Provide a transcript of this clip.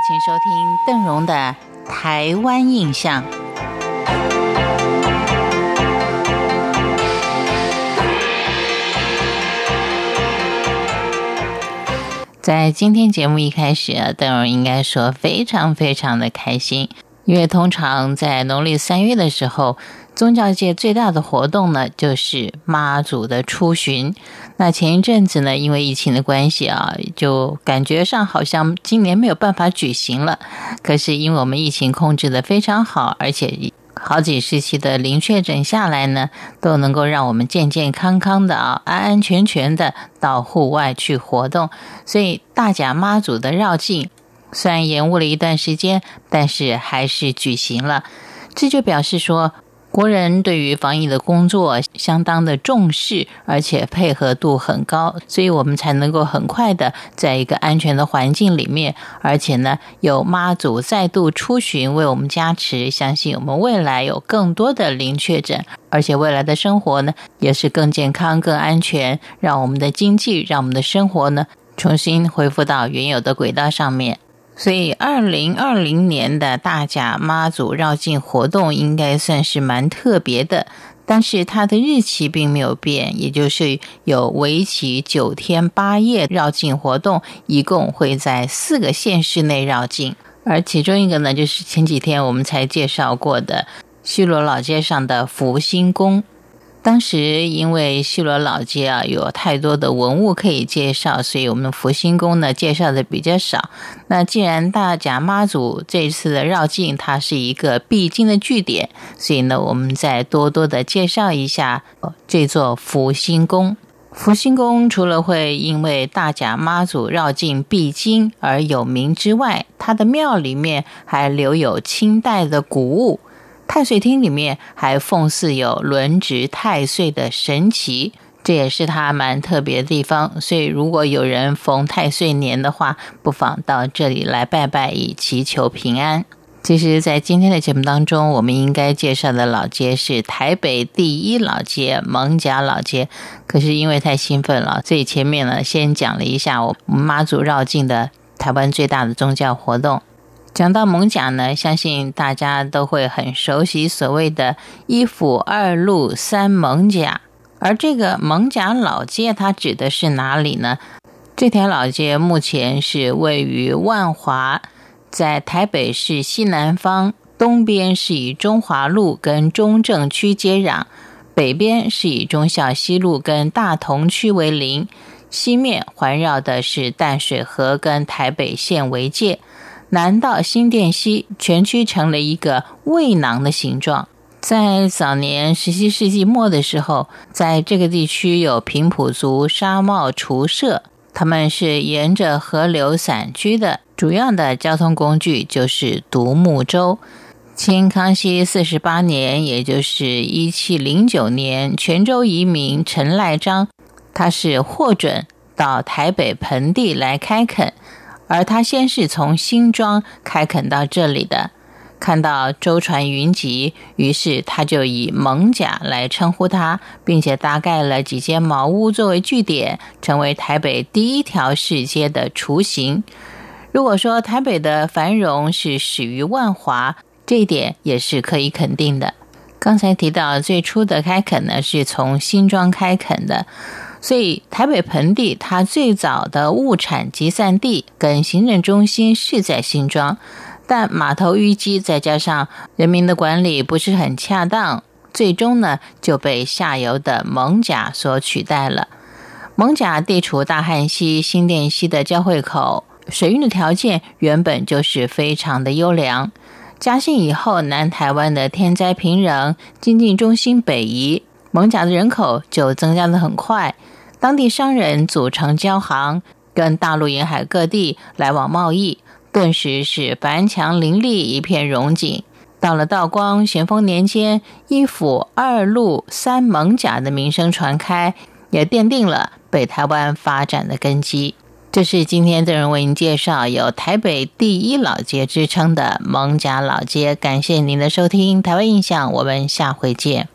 请收听邓荣的《台湾印象》。在今天节目一开始，邓荣应该说非常非常的开心，因为通常在农历三月的时候，宗教界最大的活动呢就是妈祖的出巡。那前一阵子呢，因为疫情的关系啊，就感觉上好像今年没有办法举行了。可是因为我们疫情控制的非常好，而且。好几时期的零确诊下来呢，都能够让我们健健康康的啊，安安全全的到户外去活动。所以大甲妈祖的绕境虽然延误了一段时间，但是还是举行了。这就表示说。国人对于防疫的工作相当的重视，而且配合度很高，所以我们才能够很快的在一个安全的环境里面，而且呢，有妈祖再度出巡为我们加持，相信我们未来有更多的零确诊，而且未来的生活呢也是更健康、更安全，让我们的经济、让我们的生活呢重新恢复到原有的轨道上面。所以，二零二零年的大甲妈祖绕境活动应该算是蛮特别的，但是它的日期并没有变，也就是有为期九天八夜绕境活动，一共会在四个县市内绕境，而其中一个呢，就是前几天我们才介绍过的西罗老街上的福星宫。当时因为西罗老街啊有太多的文物可以介绍，所以我们福星宫呢介绍的比较少。那既然大甲妈祖这次的绕境它是一个必经的据点，所以呢我们再多多的介绍一下这座福星宫。福星宫除了会因为大甲妈祖绕境必经而有名之外，它的庙里面还留有清代的古物。太岁厅里面还奉祀有轮值太岁的神奇，这也是它蛮特别的地方。所以，如果有人逢太岁年的话，不妨到这里来拜拜，以祈求平安。其实，在今天的节目当中，我们应该介绍的老街是台北第一老街——蒙甲老街。可是因为太兴奋了，所以前面呢先讲了一下我妈祖绕境的台湾最大的宗教活动。讲到蒙甲呢，相信大家都会很熟悉所谓的一府二路三蒙甲，而这个蒙甲老街它指的是哪里呢？这条老街目前是位于万华，在台北市西南方，东边是以中华路跟中正区接壤，北边是以中孝西路跟大同区为邻，西面环绕的是淡水河跟台北县为界。南到新店溪，全区成了一个胃囊的形状。在早年十七世纪末的时候，在这个地区有平埔族沙帽厨社，他们是沿着河流散居的，主要的交通工具就是独木舟。清康熙四十八年，也就是一七零九年，泉州移民陈赖章，他是获准到台北盆地来开垦。而他先是从新庄开垦到这里的，看到舟船云集，于是他就以蒙甲来称呼他，并且搭盖了几间茅屋作为据点，成为台北第一条市街的雏形。如果说台北的繁荣是始于万华，这一点也是可以肯定的。刚才提到最初的开垦呢，是从新庄开垦的。所以，台北盆地它最早的物产集散地跟行政中心是在新庄，但码头淤积，再加上人民的管理不是很恰当，最终呢就被下游的蒙甲所取代了。蒙甲地处大汉溪、新店溪的交汇口，水运的条件原本就是非常的优良。嘉兴以后，南台湾的天灾频仍，经济中心北移。蒙甲的人口就增加的很快，当地商人组成交行，跟大陆沿海各地来往贸易，顿时是繁强林立，一片荣景。到了道光、咸丰年间，一府二路三蒙甲的名声传开，也奠定了北台湾发展的根基。这是今天的人为您介绍有台北第一老街之称的蒙甲老街。感谢您的收听，台湾印象，我们下回见。